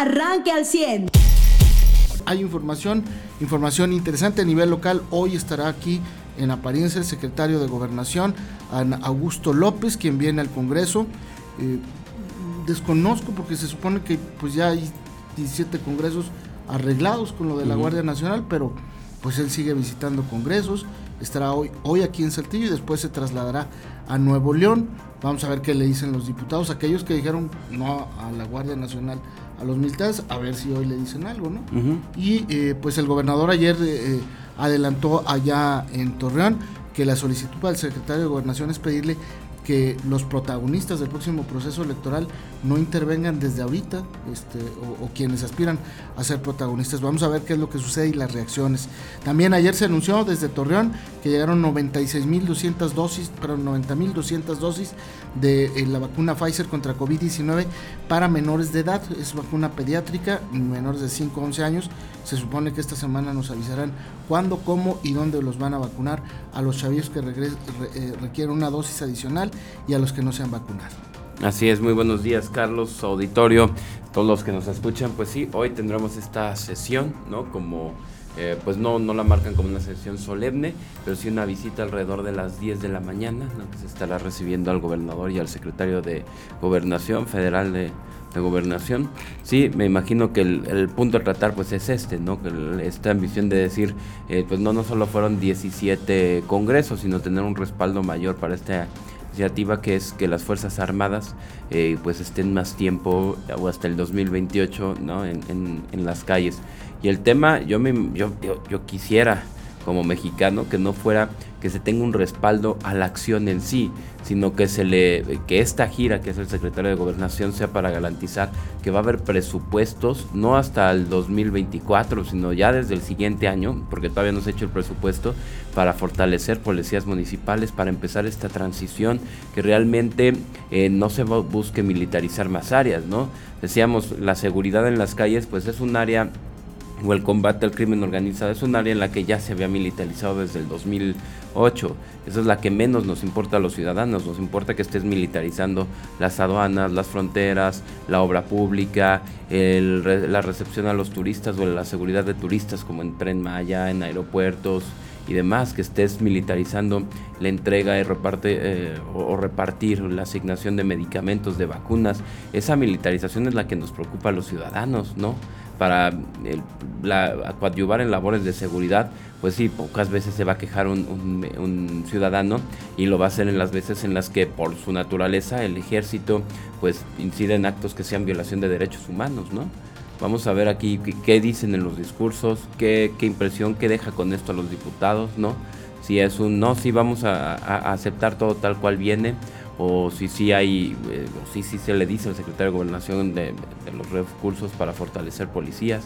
arranque al 100. Hay información, información interesante a nivel local. Hoy estará aquí en apariencia el secretario de Gobernación, Augusto López, quien viene al Congreso. Eh, desconozco porque se supone que pues ya hay 17 congresos arreglados con lo de la Guardia Nacional, pero pues él sigue visitando congresos, estará hoy, hoy aquí en Saltillo y después se trasladará a Nuevo León. Vamos a ver qué le dicen los diputados, aquellos que dijeron no a la Guardia Nacional, a los militares, a ver si hoy le dicen algo, ¿no? Y eh, pues el gobernador ayer eh, eh, adelantó allá en Torreón que la solicitud para el secretario de Gobernación es pedirle que los protagonistas del próximo proceso electoral no intervengan desde ahorita, este, o, quienes aspiran a ser protagonistas. Vamos a ver qué es lo que sucede y las reacciones. También ayer se anunció desde Torreón que llegaron 96.200 dosis, pero 90.200 dosis de eh, la vacuna Pfizer contra COVID-19 para menores de edad. Es vacuna pediátrica, menores de 5 a 11 años. Se supone que esta semana nos avisarán cuándo, cómo y dónde los van a vacunar a los chavillos que eh, requieren una dosis adicional y a los que no se han vacunado. Así es, muy buenos días Carlos, auditorio, todos los que nos escuchan, pues sí, hoy tendremos esta sesión, ¿no? Como, eh, pues no, no la marcan como una sesión solemne, pero sí una visita alrededor de las 10 de la mañana, ¿no? Que se estará recibiendo al gobernador y al secretario de Gobernación Federal de, Gobernación. Sí, me imagino que el, punto a tratar pues es este, ¿no? esta ambición de decir, eh, pues no, no solo fueron 17 congresos, sino tener un respaldo mayor para este iniciativa que es que las Fuerzas Armadas eh, pues estén más tiempo o hasta el 2028 ¿no? en, en, las calles. Y el tema, yo, me, yo, yo quisiera como mexicano que no fuera que se tenga un respaldo a la acción en sí, sino que se le que esta gira que es el secretario de Gobernación sea para garantizar que va a haber presupuestos no hasta el 2024, sino ya desde el siguiente año, porque todavía no se ha hecho el presupuesto para fortalecer policías municipales, para empezar esta transición que realmente eh, no se busque militarizar más áreas, ¿no? Decíamos, la seguridad en las calles pues es un área o el combate al crimen organizado es un área en la que ya se había militarizado desde el 2008. Esa es la que menos nos importa a los ciudadanos. Nos importa que estés militarizando las aduanas, las fronteras, la obra pública, la recepción a los turistas o la seguridad de turistas como en Tren Maya, en aeropuertos y demás, que estés militarizando la entrega y reparte, eh, o, repartir la asignación de medicamentos, de vacunas. Esa militarización es la que nos preocupa a los ciudadanos, ¿no? para la, coadyuvar en labores de seguridad, pues sí, pocas veces se va a quejar un, ciudadano y lo va a hacer en las veces en las que por su naturaleza el ejército pues incide en actos que sean violación de derechos humanos, ¿no? Vamos a ver aquí qué, dicen en los discursos, qué, impresión, qué deja con esto a los diputados, ¿no? Si es un no, si vamos a aceptar todo tal cual viene, o si sí hay, eh, o si sí se le dice al secretario de Gobernación de, los recursos para fortalecer policías.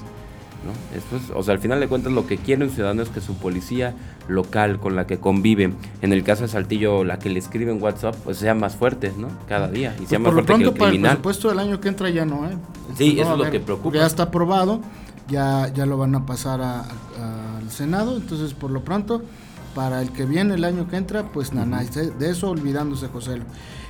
¿No? Esto o sea, al final de cuentas lo que quiere un ciudadano es que su policía local con la que convive, en el caso de Saltillo, la que le escribe en WhatsApp, pues sea más fuerte, ¿no? Cada día. Y sea pues más fuerte que el criminal. Para el presupuesto del año que entra ya no, ¿eh? Sí, eso es lo que preocupa. Ya está aprobado, ya, ya lo van a pasar al Senado, entonces por lo pronto para el que viene el año que entra, pues nada, de eso olvidándose José.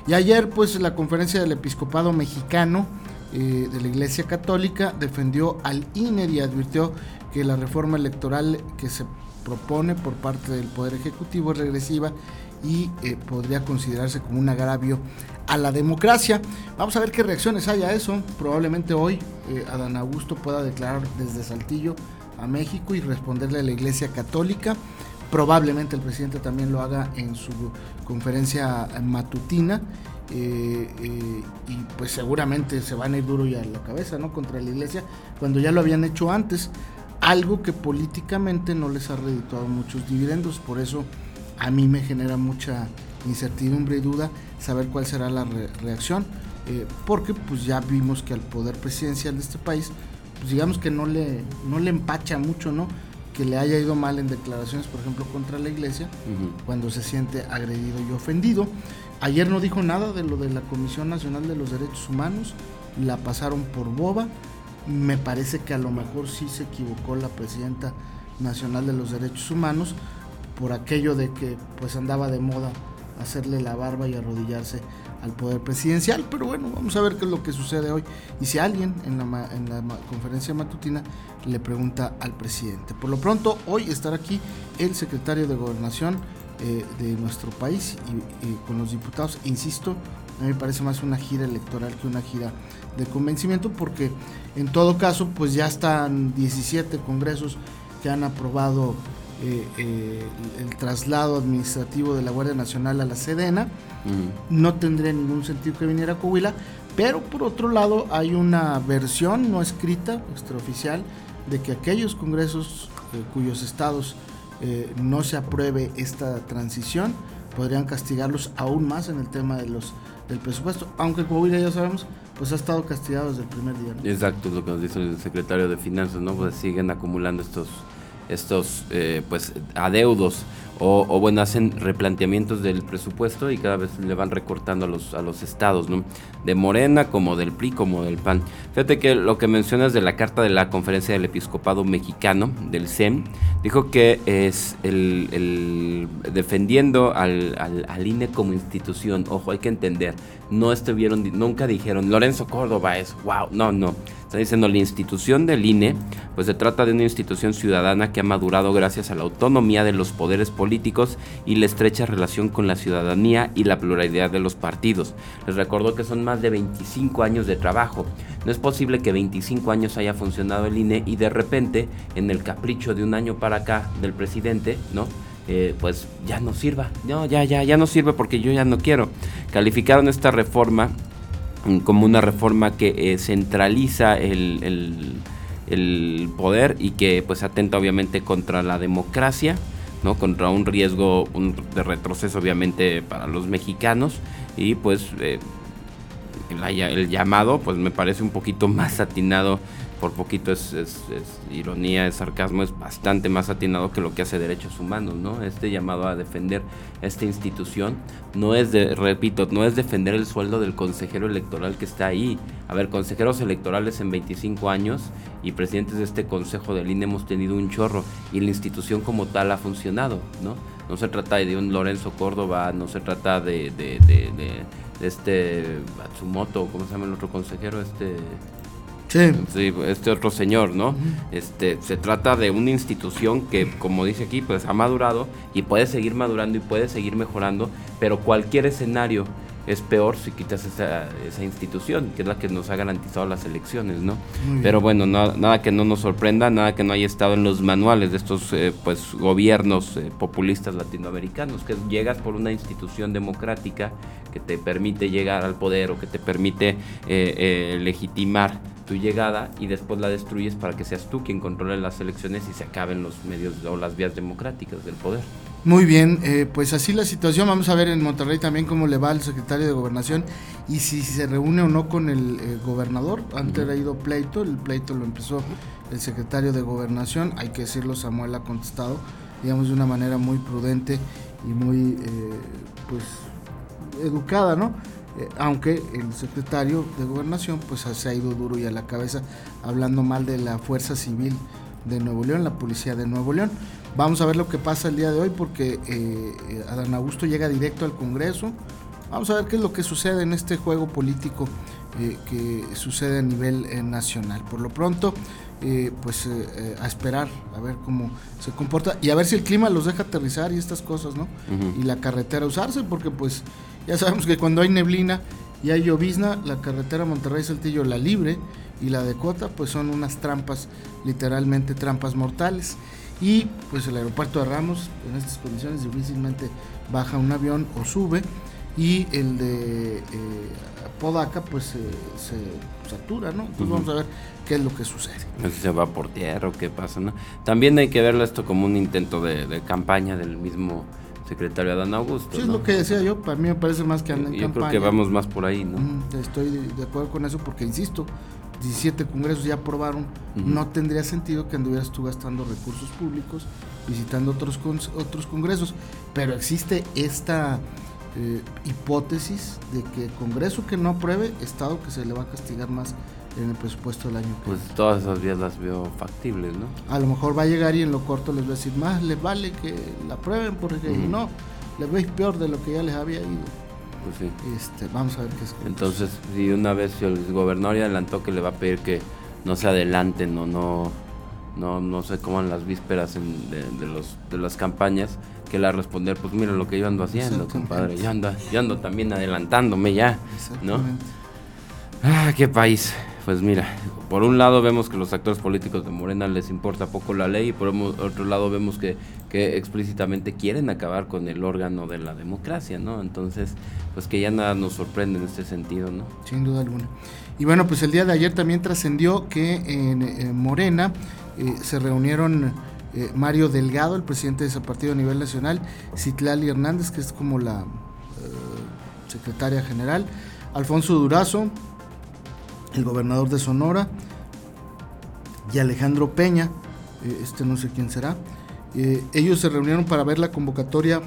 Y ayer, pues la conferencia del episcopado mexicano eh, de la Iglesia Católica defendió al INER y advirtió que la reforma electoral que se propone por parte del Poder Ejecutivo es regresiva y eh, podría considerarse como un agravio a la democracia. Vamos a ver qué reacciones hay a eso. Probablemente hoy eh, Adán Augusto pueda declarar desde Saltillo a México y responderle a la Iglesia Católica. Probablemente el presidente también lo haga en su conferencia matutina. Eh, eh, y pues seguramente se van a ir duro ya a la cabeza, ¿no? Contra la iglesia, cuando ya lo habían hecho antes. Algo que políticamente no les ha redituado muchos dividendos. Por eso a mí me genera mucha incertidumbre y duda saber cuál será la reacción. Eh, porque pues ya vimos que al poder presidencial de este país, pues digamos que no le, no le empacha mucho, ¿no? que le haya ido mal en declaraciones, por ejemplo, contra la iglesia, cuando se siente agredido y ofendido. Ayer no dijo nada de lo de la Comisión Nacional de los Derechos Humanos, la pasaron por boba. Me parece que a lo mejor sí se equivocó la presidenta nacional de los derechos humanos por aquello de que pues andaba de moda hacerle la barba y arrodillarse al poder presidencial. Pero bueno, vamos a ver qué es lo que sucede hoy y si alguien en la, en la conferencia matutina le pregunta al presidente. Por lo pronto, hoy estará aquí el secretario de Gobernación eh, de nuestro país y, con los diputados. Insisto, a mí me parece más una gira electoral que una gira de convencimiento porque en todo caso pues ya están 17 congresos que han aprobado eh, eh, el traslado administrativo de la Guardia Nacional a la Sedena. No tendría ningún sentido que viniera a Coahuila, pero por otro lado hay una versión no escrita, extraoficial, de que aquellos congresos cuyos estados no se apruebe esta transición podrían castigarlos aún más en el tema de los del presupuesto, aunque Coahuila ya sabemos pues ha estado castigado desde el primer día. Exacto, lo que nos dice el secretario de Finanzas, ¿no? Pues siguen acumulando estos estos eh, pues adeudos o, bueno hacen replanteamientos del presupuesto y cada vez le van recortando a los a los estados ¿no? de Morena como del PRI como del PAN fíjate que lo que mencionas de la carta de la conferencia del episcopado mexicano del CEM dijo que es el, el defendiendo al, al, al, INE como institución ojo hay que entender no estuvieron nunca dijeron Lorenzo Córdoba es wow no no Está diciendo la institución del INE, pues se trata de una institución ciudadana que ha madurado gracias a la autonomía de los poderes políticos y la estrecha relación con la ciudadanía y la pluralidad de los partidos. Les recuerdo que son más de 25 años de trabajo. No es posible que 25 años haya funcionado el INE y de repente, en el capricho de un año para acá del presidente, ¿no? Eh, pues ya no sirva. No, ya, ya, ya no sirve porque yo ya no quiero. Calificaron esta reforma como una reforma que eh, centraliza el, poder y que pues atenta obviamente contra la democracia, ¿no? contra un riesgo de retroceso obviamente para los mexicanos y pues eh, el, llamado pues me parece un poquito más atinado por poquito es, ironía, es sarcasmo, es bastante más atinado que lo que hace derechos humanos, ¿no? Este llamado a defender esta institución no es de, repito, no es defender el sueldo del consejero electoral que está ahí. A ver, consejeros electorales en 25 años y presidentes de este consejo del INE hemos tenido un chorro y la institución como tal ha funcionado, ¿no? No se trata de un Lorenzo Córdoba, no se trata de, de, este Matsumoto, ¿cómo se llama el otro consejero? Este Sí. este otro señor, ¿no? Este, se trata de una institución que, como dice aquí, pues ha madurado y puede seguir madurando y puede seguir mejorando, pero cualquier escenario es peor si quitas esa, esa institución, que es la que nos ha garantizado las elecciones, ¿no? Pero bueno, nada que no nos sorprenda, nada que no haya estado en los manuales de estos eh, pues gobiernos eh, populistas latinoamericanos, que llegas por una institución democrática que te permite llegar al poder o que te permite eh, legitimar tu llegada y después la destruyes para que seas tú quien controle las elecciones y se acaben los medios o las vías democráticas del poder. Muy bien, eh, pues así la situación. Vamos a ver en Monterrey también cómo le va al secretario de Gobernación y si se reúne o no con el eh, gobernador. Antes ha ido pleito, el pleito lo empezó el secretario de Gobernación. Hay que decirlo, Samuel ha contestado, digamos, de una manera muy prudente y muy, eh, pues, educada, ¿no? Eh, aunque el secretario de gobernación pues se ha ido duro y a la cabeza hablando mal de la fuerza civil de Nuevo León, la policía de Nuevo León. Vamos a ver lo que pasa el día de hoy porque eh, Adán Augusto llega directo al Congreso. Vamos a ver qué es lo que sucede en este juego político eh, que sucede a nivel nacional. Por lo pronto, pues a esperar a ver cómo se comporta y a ver si el clima los deja aterrizar y estas cosas, ¿no? Y la carretera usarse porque pues ya sabemos que cuando hay neblina y hay llovizna, la carretera Monterrey-Saltillo, la libre y la de Cota, pues son unas trampas, literalmente trampas mortales. Y pues el aeropuerto de Ramos, en estas condiciones difícilmente baja un avión o sube. Y el de eh, Podaca, pues se satura, ¿no? Entonces vamos a ver qué es lo que sucede. Se va por tierra o qué pasa, ¿no? También hay que verlo esto como un intento de campaña del mismo secretario Adán Augusto. Sí, es lo que decía yo, para mí me parece más que anda en Yo creo que vamos más por ahí, ¿no? estoy de acuerdo con eso porque, insisto, 17 congresos ya aprobaron, no tendría sentido que anduvieras tú gastando recursos públicos, visitando otros, otros congresos, pero existe esta eh, hipótesis de que congreso que no apruebe, Estado que se le va a castigar más en el presupuesto del año. Pues todas esas vías las veo factibles, ¿no? A lo mejor va a llegar y en lo corto les va a decir, más les vale que la prueben porque no, les veis peor de lo que ya les había ido. Pues sí. Este, vamos a ver qué es. Entonces, si una vez el gobernador ya adelantó que le va a pedir que no se adelanten o no, no, no se coman las vísperas de, los, de las campañas, que le va a responder, pues mira lo que yo ando haciendo, compadre, yo ando, yo ando también adelantándome ya, ¿no? Ah, qué país. Pues mira, por un lado vemos que los actores políticos de Morena les importa poco la ley y por otro lado vemos que, que explícitamente quieren acabar con el órgano de la democracia, ¿no? Entonces, pues que ya nada nos sorprende en este sentido, ¿no? Sin duda alguna. Y bueno, pues el día de ayer también trascendió que en, Morena eh, se reunieron eh, Mario Delgado, el presidente de ese partido a nivel nacional, Citlali Hernández, que es como la eh, secretaria general, Alfonso Durazo, el gobernador de Sonora, y Alejandro Peña, este no sé quién será. Ellos se reunieron para ver la convocatoria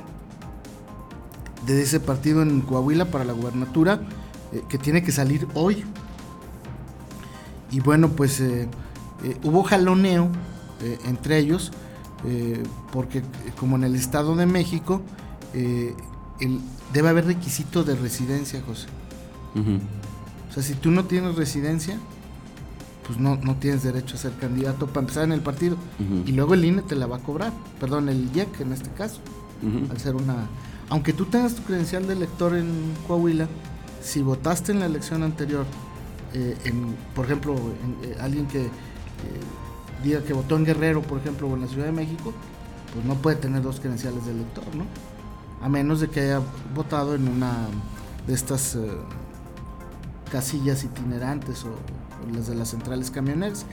de ese partido en Coahuila para la gubernatura, que tiene que salir hoy. Y bueno, pues hubo jaloneo entre ellos, porque como en el Estado de México, debe haber requisito de residencia, José. Si tú no tienes residencia, pues no, no tienes derecho a ser candidato para empezar en el partido. Y luego el INE te la va a cobrar, perdón, el IEC en este caso, al ser una... Aunque tú tengas tu credencial de elector en Coahuila, si votaste en la elección anterior, eh, en, por ejemplo, eh, alguien que diga que votó en Guerrero, por ejemplo, o en la Ciudad de México, pues no puede tener dos credenciales de elector, ¿no? A menos de que haya votado en una de estas... Eh, casillas itinerantes o, las de las centrales camioneras.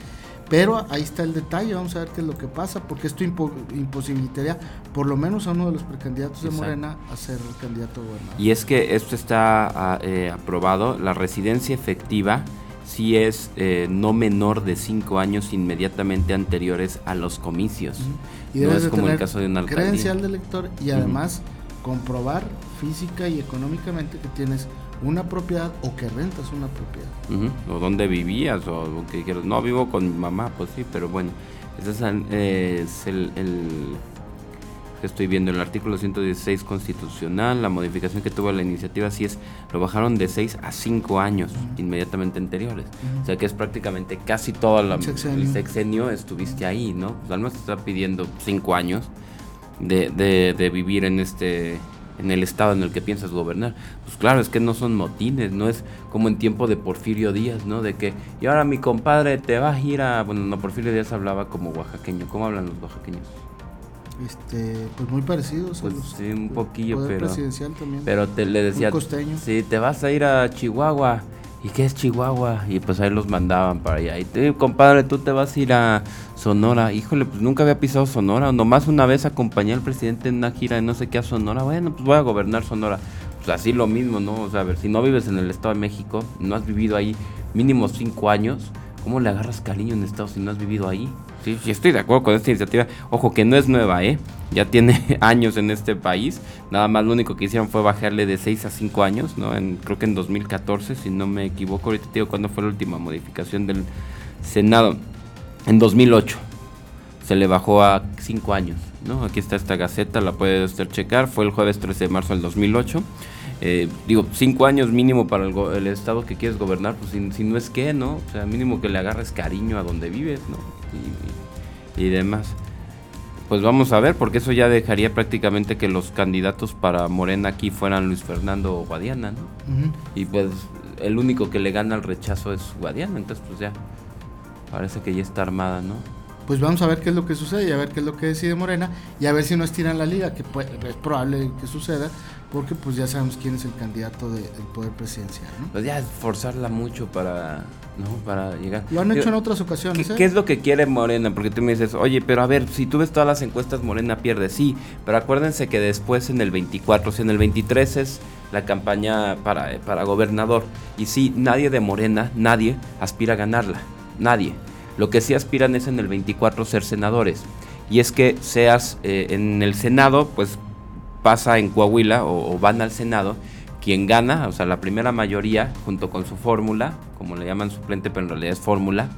Pero ahí está el detalle, vamos a ver qué es lo que pasa, porque esto imposibilitaría por lo menos a uno de los precandidatos de Morena a ser candidato gobernador. Y es que esto está ah, eh, aprobado, la residencia efectiva si es eh, no menor de cinco años inmediatamente anteriores a los comicios. Y no es como el caso de una alcaldía. credencial de elector y además comprobar física y económicamente que tienes una propiedad o que rentas una propiedad. O dónde vivías o que dijeras, no vivo con mi mamá, pues sí, pero bueno, ese es, el, que estoy viendo, el artículo 116 constitucional, la modificación que tuvo la iniciativa, sí es, lo bajaron de 6 a 5 años inmediatamente anteriores. O sea que es prácticamente casi todo el sexenio estuviste ahí, ¿no? Pues al menos te está pidiendo 5 años de, de, de vivir en este en el estado en el que piensas gobernar. Pues claro, es que no son motines, no es como en tiempo de Porfirio Díaz, ¿no? De que, y ahora mi compadre te va a ir a... Bueno, no, Porfirio Díaz hablaba como oaxaqueño. ¿Cómo hablan los oaxaqueños? Este, pues muy parecidos pues sí, un poquillo, pero... presidencial también. Pero te, le decía... costeño. Sí, te vas a ir a Chihuahua. ¿Y qué es Chihuahua? Y pues ahí los mandaban para allá. Y te, compadre, tú te vas a ir a Sonora. Híjole, pues nunca había pisado Sonora. Nomás una vez acompañé al presidente en una gira de no sé qué a Sonora. Bueno, pues voy a gobernar Sonora. Pues así lo mismo, ¿no? O sea, a ver, si no vives en el Estado de México, no has vivido ahí mínimo cinco años, ¿cómo le agarras cariño en Estado si no has vivido ahí? Sí, sí, estoy de acuerdo con esta iniciativa. Ojo, que no es nueva, ¿eh? Ya tiene años en este país. Nada más lo único que hicieron fue bajarle de 6 a 5 años, ¿no? Creo que en 2014, si no me equivoco. Ahorita te digo cuándo fue la última modificación del Senado. En 2008 se le bajó a 5 años, ¿no? Aquí está esta gaceta, la puede usted checar. Fue el jueves 13 de marzo del 2008. Eh, digo, cinco años mínimo para el, estado que quieres gobernar, pues si, no es que, ¿no? O sea, mínimo que le agarres cariño a donde vives, ¿no? Y, demás. Pues vamos a ver, porque eso ya dejaría prácticamente que los candidatos para Morena aquí fueran Luis Fernando o Guadiana, ¿no? Y pues el único que le gana el rechazo es Guadiana, entonces pues ya parece que ya está armada, ¿no? Pues vamos a ver qué es lo que sucede y a ver qué es lo que decide Morena y a ver si no estiran la liga, que es probable que suceda, porque pues ya sabemos quién es el candidato del poder presidencial. ¿no? Pues ya esforzarla mucho para, ¿no? para llegar. Lo han hecho en otras ocasiones. ¿qué, ¿eh? ¿qué, es lo que quiere Morena? Porque tú me dices, oye, pero a ver, si tú ves todas las encuestas, Morena pierde. Sí, pero acuérdense que después en el 24, o sea, en el 23 es la campaña para, para gobernador. Y sí, nadie de Morena, nadie aspira a ganarla. Nadie. Lo que sí aspiran es en el 24 ser senadores. Y es que seas eh, en el Senado, pues pasa en Coahuila o, van al Senado, quien gana, o sea, la primera mayoría, junto con su fórmula, como le llaman suplente, pero en realidad es fórmula,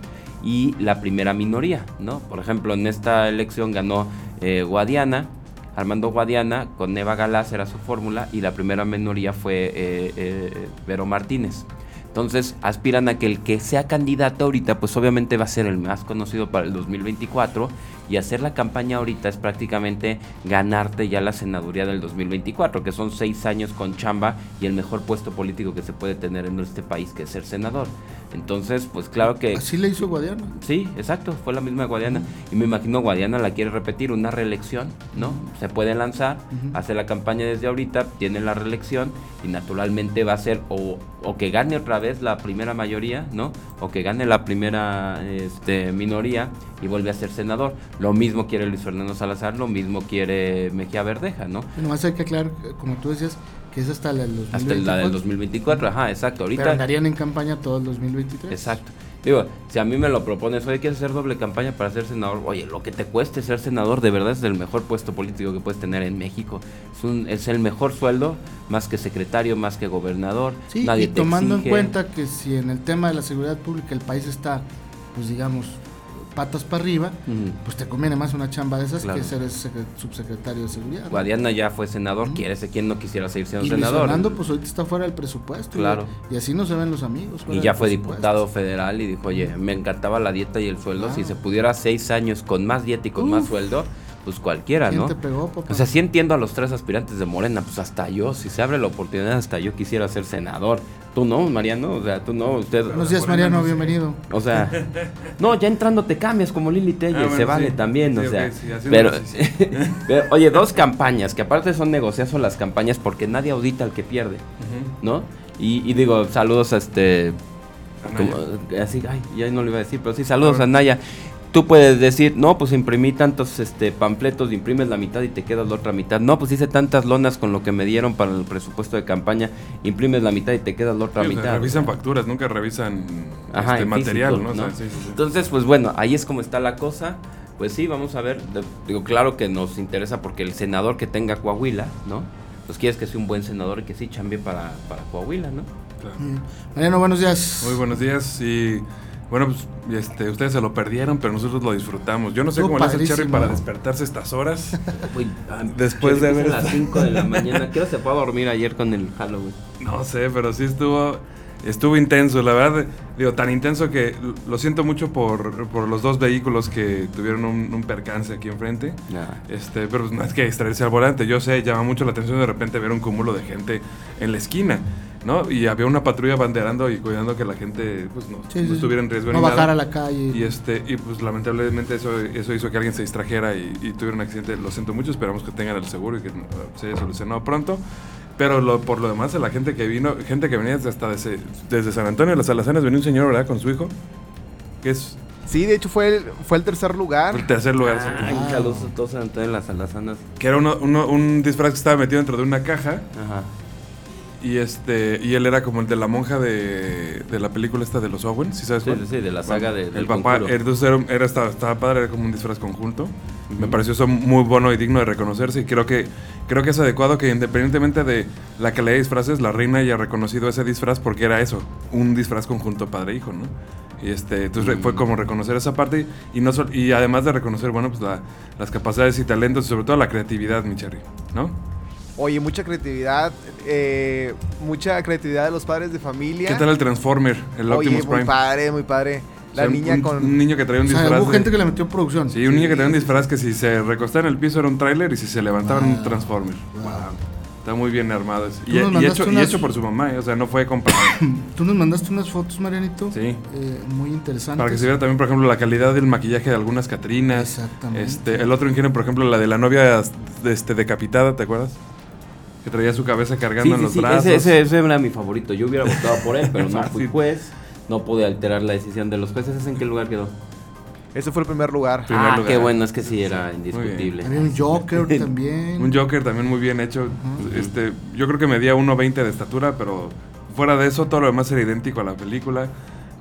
y la primera minoría, ¿no? Por ejemplo, en esta elección ganó eh, Guadiana, Armando Guadiana, con Eva Galás era su fórmula y la primera minoría fue eh, eh, Vero Martínez. Entonces aspiran a que el que sea candidato ahorita, pues obviamente va a ser el más conocido para el 2024 y hacer la campaña ahorita es prácticamente ganarte ya la senaduría del 2024, que son seis años con chamba y el mejor puesto político que se puede tener en este país, que es ser senador. Entonces, pues claro que... Así le hizo Guadiana. Sí, exacto, fue la misma Guadiana. Y me imagino Guadiana la quiere repetir, una reelección, ¿no? Se puede lanzar, hace la campaña desde ahorita, tiene la reelección y naturalmente va a ser o, o, que gane otra vez la primera mayoría, ¿no? O que gane la primera este, minoría y vuelve a ser senador. Lo mismo quiere Luis Fernando Salazar, lo mismo quiere Mejía Verdeja, ¿no? Nomás hay que aclarar, como tú decías, que es hasta la del 2024. Hasta la del 2024, ajá, exacto. Ahorita Pero andarían en campaña todo el 2023. Exacto. Digo, si a mí me lo propones, oye, ¿quieres hacer doble campaña para ser senador? Oye, lo que te cueste ser senador, de verdad es el mejor puesto político que puedes tener en México. Es, un, es el mejor sueldo, más que secretario, más que gobernador. Sí, Nadie y tomando en cuenta que si en el tema de la seguridad pública el país está, pues digamos, patas para arriba, pues te conviene más una chamba de esas que ser subsecretario de seguridad. Guadiana ya fue senador, quiere ser quien no quisiera seguir siendo senador. Fernando, pues ahorita está fuera del presupuesto. Claro. Y, así no se ven los amigos. Y ya fue diputado federal y dijo, oye, me encantaba la dieta y el sueldo. Si se pudiera seis años con más dieta y con más sueldo, pues cualquiera, ¿no? Te pegó, O sea, sí entiendo a los tres aspirantes de Morena, pues hasta yo, si se abre la oportunidad, hasta yo quisiera ser senador. Tú no, Mariano, o sea, tú no, usted... Buenos días, Mariano, bienvenido. O sea, no, ya entrando te cambias como Lili Telle, se vale también, o sea, pero, oye, dos campañas, que aparte son negociazo las campañas porque nadie audita al que pierde, ¿no? Y, digo, saludos a este... así, ay, ya no lo iba a decir, pero sí, saludos a Naya tú puedes decir, no, pues imprimí tantos este, panfletos, imprimes la mitad y te quedas la otra mitad. No, pues hice tantas lonas con lo que me dieron para el presupuesto de campaña, imprimes la mitad y te quedas la otra mitad. revisan facturas, nunca revisan este, material, ¿no? Entonces, pues bueno, ahí es como está la cosa. Pues sí, vamos a ver. Digo, claro que nos interesa porque el senador que tenga Coahuila, ¿no? Pues quieres que sea un buen senador y que sí chambie para, para Coahuila, ¿no? Claro. Mariano, buenos días. Muy buenos días y bueno, pues este, ustedes se lo perdieron, pero nosotros lo disfrutamos. Yo no sé cómo le hace Cherry para despertarse estas horas. Ah, después de ver. las 5 de la mañana. ¿Qué hora se fue a dormir ayer con el Halloween? No sé, pero sí estuvo. Estuvo intenso, la verdad, digo, tan intenso que lo siento mucho por, por los dos vehículos que tuvieron un, percance aquí enfrente. Este, pero no es que extraerse al volante, yo sé, llama mucho la atención de repente ver un cúmulo de gente en la esquina. ¿No? Y había una patrulla banderando y cuidando que la gente pues, no, estuviera en riesgo. No bajara a la calle. Y, este, y pues lamentablemente eso, eso hizo que alguien se distrajera y, tuviera un accidente. Lo siento mucho, esperamos que tengan el seguro y que se haya solucionado pronto. Pero lo, por lo demás, la gente que vino, gente que venía hasta desde, desde San Antonio de las Alazanas, venía un señor, ¿verdad? Con su hijo, que es Sí, de hecho fue el, fue el tercer lugar. El tercer lugar. Ah, saludos a todos en las alazanas. Que era uno, un disfraz que estaba metido dentro de una caja. Ajá. Y este y él era como el de la monja de, de la película esta de los Owen, ¿sí sabes sí, Sí, de la saga de, El papá, entonces era, era estaba, padre, era como un disfraz conjunto. Me pareció eso muy bueno y digno de reconocerse y creo que creo que es adecuado que independientemente de la que le disfraces, la reina haya reconocido ese disfraz porque era eso, un disfraz conjunto padre-hijo, ¿no? Y este, entonces fue como reconocer esa parte y no y además de reconocer, bueno, pues las capacidades y talentos y sobre todo la creatividad, mi cherry, ¿no? Oye, mucha creatividad, eh, mucha creatividad de los padres de familia. ¿Qué tal el Transformer, el Optimus Prime? Muy padre, muy padre. La niña con. Un niño que traía un disfraz. hubo gente que le metió producción. Sí, un niño que traía un disfraz que si se recostaba en el piso era un tráiler y si se levantaba era un Transformer. Wow. Está muy bien armado. Y, hecho, y, hecho, por su mamá, ¿eh? o sea, no fue comprado. Tú nos mandaste unas fotos, Marianito. Sí. Eh, muy interesantes. Para que se viera también, por ejemplo, la calidad del maquillaje de algunas Catrinas. Exactamente. Este, el otro ingenio, por ejemplo, la de la novia este, decapitada, ¿te acuerdas? Que traía su cabeza cargando en los brazos. Ese, ese, era mi favorito. Yo hubiera votado por él, pero no fui juez. No pude alterar la decisión de los jueces. ¿Ese en qué lugar quedó? Ese fue el primer lugar. ah, qué bueno, es que sí era indiscutible. Había un Joker también. un Joker también muy bien hecho. Este, yo creo que medía 1.20 de estatura, pero fuera de eso todo lo demás era idéntico a la película.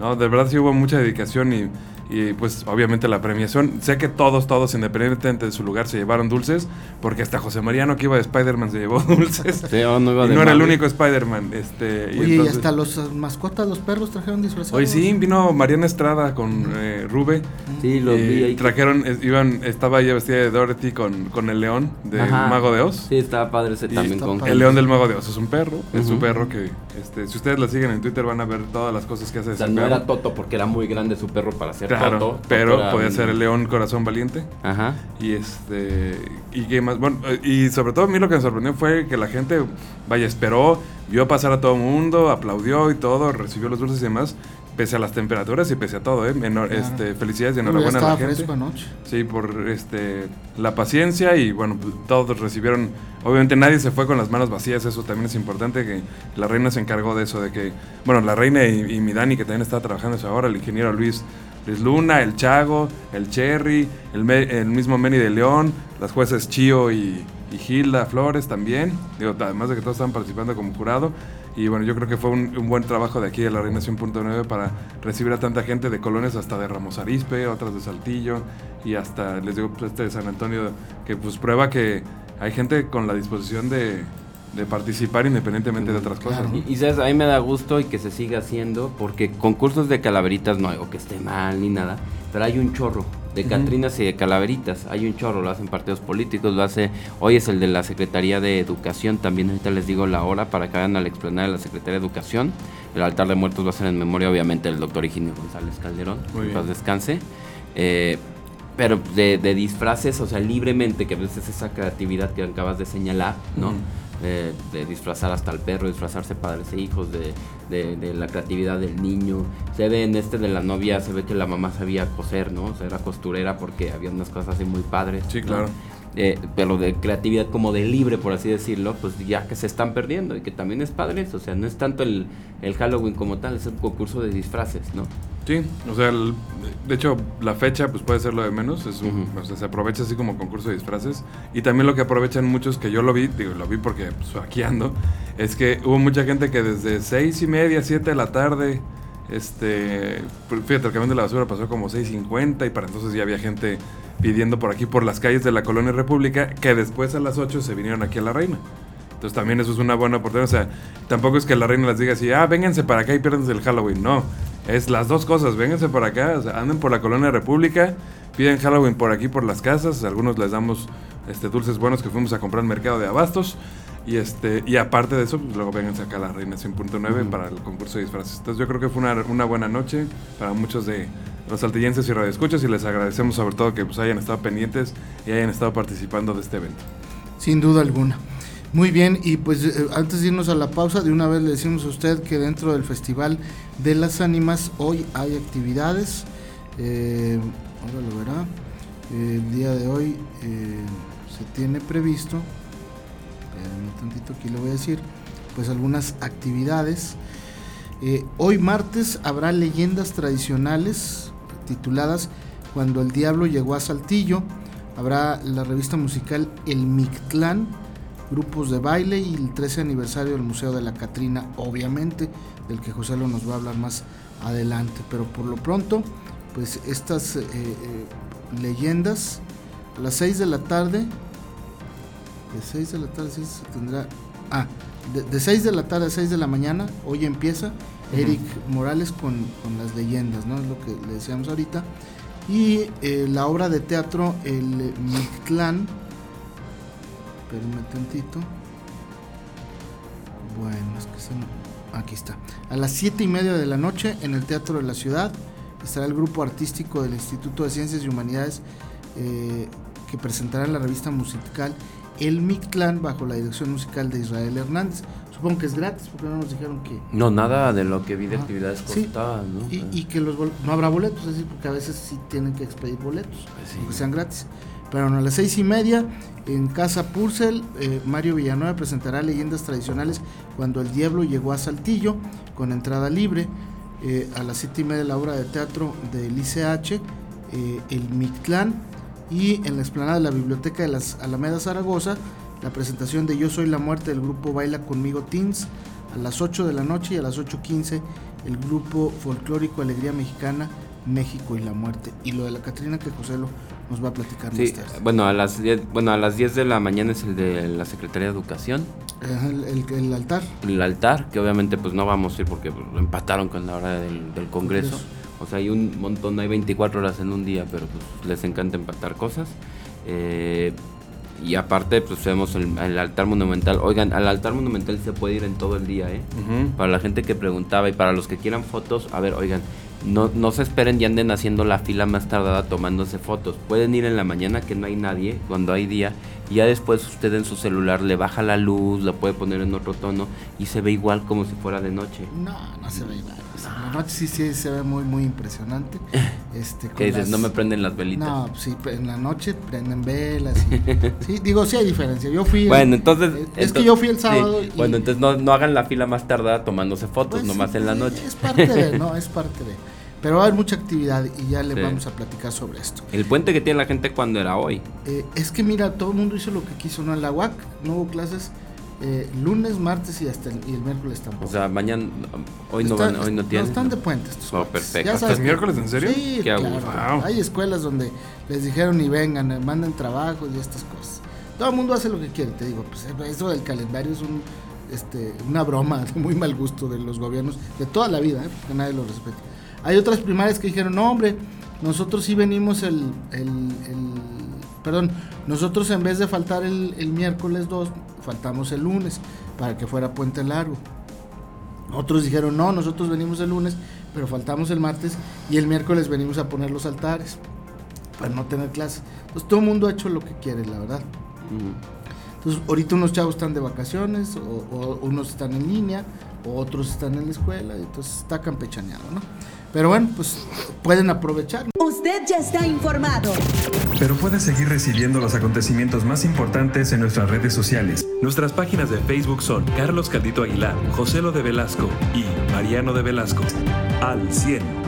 No, de verdad sí hubo mucha dedicación y y pues obviamente la premiación. Sé que todos, todos, independientemente de su lugar, se llevaron dulces, porque hasta José Mariano, que iba de Spider-Man, se llevó dulces. no, y no era el único Spider-Man. Este, y Oye, y hasta los mascotas, los perros trajeron disfrazados. Hoy sí, vino Mariana Estrada con eh, Rube. Sí, Sí, los vi ahí. Trajeron, iban, estaba ella vestida de Dorothy con, con el león del Ajá. Mago de Oz. Sí, estaba padre ese Y también está con padre. El león del Mago de Oz es un perro, es su Ujú. perro que, este, si ustedes la siguen en Twitter van a ver todas las cosas que hace O ese sea, no perro. era Toto porque era muy grande su perro para ser Claro, Toto. pero Toto podía ser el león corazón valiente. Ajá. Y este y qué más, bueno, y sobre todo a mí lo que me sorprendió fue que la gente vaya esperó, vio pasar a todo el mundo, aplaudió y todo, recibió los dulces y demás, pese a las temperaturas y pese a todo, eh. Claro. este, felicidades y enhorabuena a la gente. fresco anoche. Sí, por este la paciencia y bueno, pues, todos recibieron, obviamente nadie se fue con las manos vacías, eso también es importante que la reina se encargó de eso, de que, bueno, la reina y, y mi Dani que también está trabajando eso ahora, el ingeniero Luis, Luis Luna, el Chago, el Cherry, el, mismo Meni de León, las jueces Chío y, Gilda Flores también, digo, además de que todos estaban participando como jurado. Y bueno, yo creo que fue un, buen trabajo de aquí de la Reina 100.9 para recibir a tanta gente de colonias hasta de Ramos Arizpe, otras de Saltillo y hasta, les digo, pues, este de San Antonio, que pues prueba que hay gente con la disposición de, de participar independientemente de otras cosas. Claro. ¿no? Y, y sabes, a mí me da gusto y que se siga haciendo, porque concursos de calaveritas no hay, o que esté mal ni nada, pero hay un chorro de. Catrinas y de calaveritas, hay un chorro, lo hacen partidos políticos, lo hace, hoy es el de la Secretaría de Educación, también ahorita les digo la hora para que vayan a la explanada de la Secretaría de Educación, el altar de muertos va a ser en memoria obviamente del doctor Higinio González Calderón, Muy bien. descanse, Eh, pero de, de disfraces, o sea, libremente, que a veces esa creatividad que acabas de señalar, ¿no? De, de disfrazar hasta el perro, disfrazarse padres e hijos, de, de- de la creatividad del niño. Se ve en este de la novia, se ve que la mamá sabía coser, ¿no? O sea, era costurera porque había unas cosas así muy padres. Sí, ¿no? claro. Eh, pero de creatividad como de libre, por así decirlo, pues ya que se están perdiendo y que también es padre eso. O sea, no es tanto el, el Halloween como tal, es un concurso de disfraces, ¿no? Sí, o sea, el- de hecho la fecha pues puede ser lo de menos, es un- Ujú. o sea, se aprovecha así como concurso de disfraces y también lo que aprovechan muchos que yo lo vi, digo, lo vi porque pues, aquí ando, es que hubo mucha gente que desde seis y media, siete de la tarde, este, pues, fíjate, el camión de la basura pasó como 6.50 y para entonces ya había gente pidiendo por aquí por las calles de la Colonia República que después a las 8 se vinieron aquí a la Reina. Entonces también eso es una buena oportunidad. O sea, tampoco es que la reina les diga así, ah, vénganse para acá y piérdense el Halloween. No, es las dos cosas. Vénganse para acá, o sea, anden por la colonia República, piden Halloween por aquí, por las casas. Algunos les damos este, dulces buenos que fuimos a comprar al mercado de abastos. Y, este, y aparte de eso, pues luego vénganse acá a la Reina 100.9 Ujú. para el concurso de disfraces. Entonces yo creo que fue una, una buena noche para muchos de los saltillenses y radioescuchas y les agradecemos sobre todo que pues, hayan estado pendientes y hayan estado participando de este evento. Sin duda alguna. Muy bien, y pues eh, antes de irnos a la pausa, de una vez le decimos a usted que dentro del Festival de las Ánimas hoy hay actividades. Eh, ahora lo verá. El día de hoy eh, se tiene previsto, un tantito, aquí le voy a decir, pues algunas actividades. Hoy martes habrá leyendas tradicionales tituladas Cuando el Diablo llegó a Saltillo. Habrá la revista musical El Mictlán, grupos de baile y el 13 aniversario del Museo de la Catrina, obviamente, del que José lo nos va a hablar más adelante. Pero por lo pronto, pues estas eh, eh, leyendas a las 6 de la tarde, de 6 de la tarde, sí se tendrá, ah, de, de 6 de la tarde a 6 de la mañana, hoy empieza Eric Morales con, con las leyendas, ¿no? Es lo que le decíamos ahorita. Y eh, la obra de teatro El Mictlán, espérenme tantito. Bueno, es que se aquí está. A las 7 y media de la noche en el Teatro de la Ciudad estará el grupo artístico del Instituto de Ciencias y Humanidades eh, que presentará la revista musical El Mictlán bajo la dirección musical de Israel Hernández. Supongo que es gratis porque no nos dijeron que... No, nada de lo que vi de Ajá. actividades Sí. costaba, ¿no? Y, y que los no habrá boletos, es decir, porque a veces sí tienen que expedir boletos, Pues sí. aunque sean gratis. Pero a las seis y media, en Casa Purcell, eh, Mario Villanueva presentará leyendas tradicionales cuando el diablo llegó a Saltillo, con entrada libre. Eh, a las siete y media, la obra de teatro del ICH, eh, El Mictlán. Y en la explanada de la Biblioteca de las Alamedas Zaragoza, la presentación de Yo Soy la Muerte del grupo Baila Conmigo Teens. A las 8 de la noche y a las 8.15 el grupo folclórico Alegría Mexicana, México y la Muerte. Y lo de la Catrina que José nos va a platicar Sí, más tarde. bueno, a las 10, bueno, a las 10 de la mañana es el de la Secretaría de Educación, El, el- el altar. el altar, que obviamente pues no vamos a ir porque pues, lo empataron con la hora del, del Congreso. Congreso. O sea, hay un montón, hay 24 horas en un día, pero pues les encanta empatar cosas. Eh, y aparte, pues vemos el, el altar monumental. Oigan, al altar monumental se puede ir en todo el día, ¿eh? Para la gente que preguntaba y para los que quieran fotos, a ver, oigan, no, no se esperen y anden haciendo la fila más tardada tomándose fotos. Pueden ir en la mañana que no hay nadie, cuando hay día, y ya después usted en su celular le baja la luz, la puede poner en otro tono y se ve igual como si fuera de noche. No, no se ve igual. O sea, la noche sí, sí se ve muy, muy impresionante. Este, Que dices, las- no me prenden las velitas. No, pues sí, en la noche prenden velas. y- sí, digo, sí hay diferencia. Yo fui. el- Bueno, entonces... Es que yo fui el sí, sábado. y- Bueno, entonces no, no hagan la fila más tardada tomándose fotos, pues, nomás en la sí, noche. Es parte de, no, es parte de. Pero va a haber mucha actividad y ya le Sí. vamos a platicar sobre esto. El puente que tiene la gente cuando era hoy. Eh, es que mira, todo el mundo hizo lo que quiso, ¿no? En la UAC no hubo clases eh, lunes, martes y hasta el, y el miércoles tampoco. O sea, mañana... Hoy no, Están- van, hoy no no, tienen. están de puente estos Oh, perfecto. Ya ¿Hasta el miércoles, en serio? Sí, Qué claro. Wow. Hay escuelas donde les dijeron y vengan, eh, manden trabajos y estas cosas. Todo el mundo hace lo que quiere, te digo. Pues eh, eso del calendario es un, este, una broma de muy mal gusto de los gobiernos de toda la vida, ¿eh? porque nadie lo respeta. Hay otras primarias que dijeron, no hombre, nosotros sí venimos el, perdón, nosotros en vez de faltar el, miércoles 2, faltamos el lunes para que fuera puente largo. Otros dijeron, no, nosotros venimos el lunes, pero faltamos el martes y el miércoles venimos a poner los altares para no tener clases. Entonces todo el mundo ha hecho lo que quiere, la verdad. Entonces ahorita unos chavos están de vacaciones, o, o unos están en línea, o otros están en la escuela, y entonces está campechaneado, ¿no? Pero bueno, pues pueden aprovechar. Usted ya está informado. Pero puedes seguir recibiendo los acontecimientos más importantes en nuestras redes sociales. Nuestras páginas de Facebook son Carlos Caldito Aguilar, José Lo de Velasco y Mariano de Velasco. Al 100.